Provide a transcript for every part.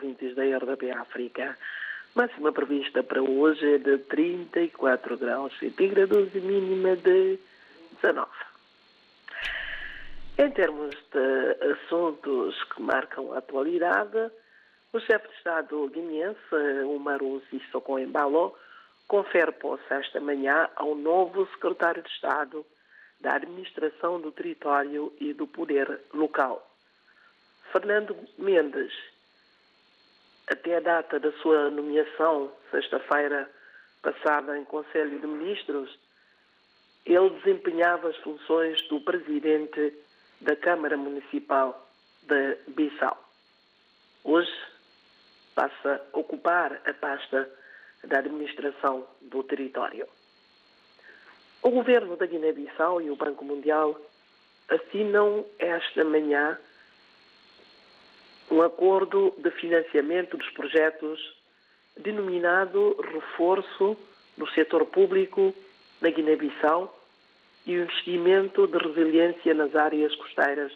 ouvintes da RDP África. Máxima prevista para hoje é de 34 graus centígrados e mínima de 19. Em termos de assuntos que marcam a atualidade, o chefe de Estado guineense, Umaru Sissoko Embalo, confere posse esta manhã ao novo secretário de Estado da Administração do Território e do Poder Local. Fernando Mendes, até a data da sua nomeação, sexta-feira passada em Conselho de Ministros, ele desempenhava as funções do presidente da Câmara Municipal de Bissau. Hoje passa a ocupar a pasta da administração do território. O governo da Guiné-Bissau e o Banco Mundial assinam esta manhã um acordo de financiamento dos projetos denominado Reforço no Setor Público na Guiné-Bissau e o investimento de resiliência nas áreas costeiras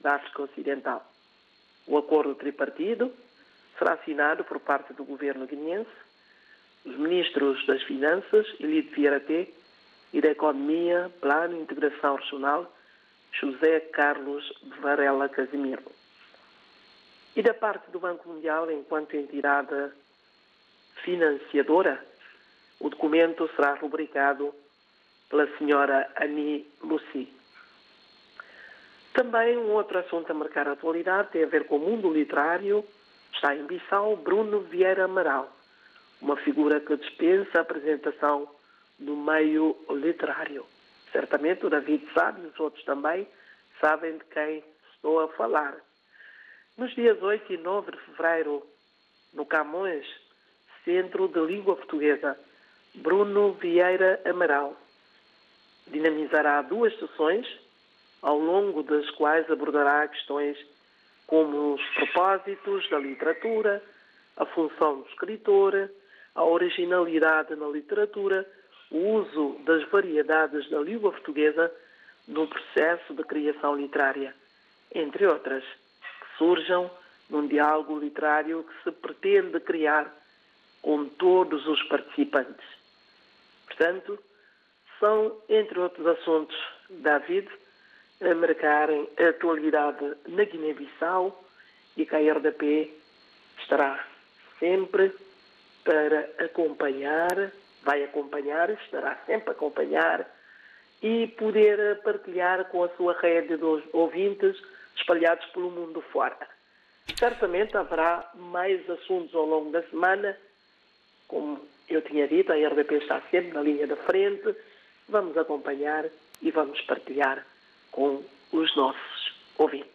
da África Ocidental. O acordo tripartido será assinado por parte do governo guineense, os ministros das Finanças, Elide Vieira T, e da Economia, Plano e Integração Regional, José Carlos Varela Casimiro. E da parte do Banco Mundial, enquanto entidade financiadora, o documento será rubricado pela senhora Annie Lucy. Também um outro assunto a marcar a atualidade tem a ver com o mundo literário. Está em Bissau Bruno Vieira Amaral, uma figura que dispensa a apresentação no meio literário. Certamente o David sabe os outros também sabem de quem estou a falar. Nos dias 8 e 9 de fevereiro, no Camões, Centro de Língua Portuguesa, Bruno Vieira Amaral dinamizará duas sessões, ao longo das quais abordará questões como os propósitos da literatura, a função do escritor, a originalidade na literatura, o uso das variedades da língua portuguesa no processo de criação literária, entre outras, surjam num diálogo literário que se pretende criar com todos os participantes. Portanto, são, entre outros assuntos, David, a marcarem a atualidade na Guiné-Bissau e que a RDP estará sempre para acompanhar, vai acompanhar, estará sempre a acompanhar e poder partilhar com a sua rede de ouvintes espalhados pelo mundo fora. Certamente haverá mais assuntos ao longo da semana, como eu tinha dito, a RDP está sempre na linha da frente, vamos acompanhar e vamos partilhar com os nossos ouvintes.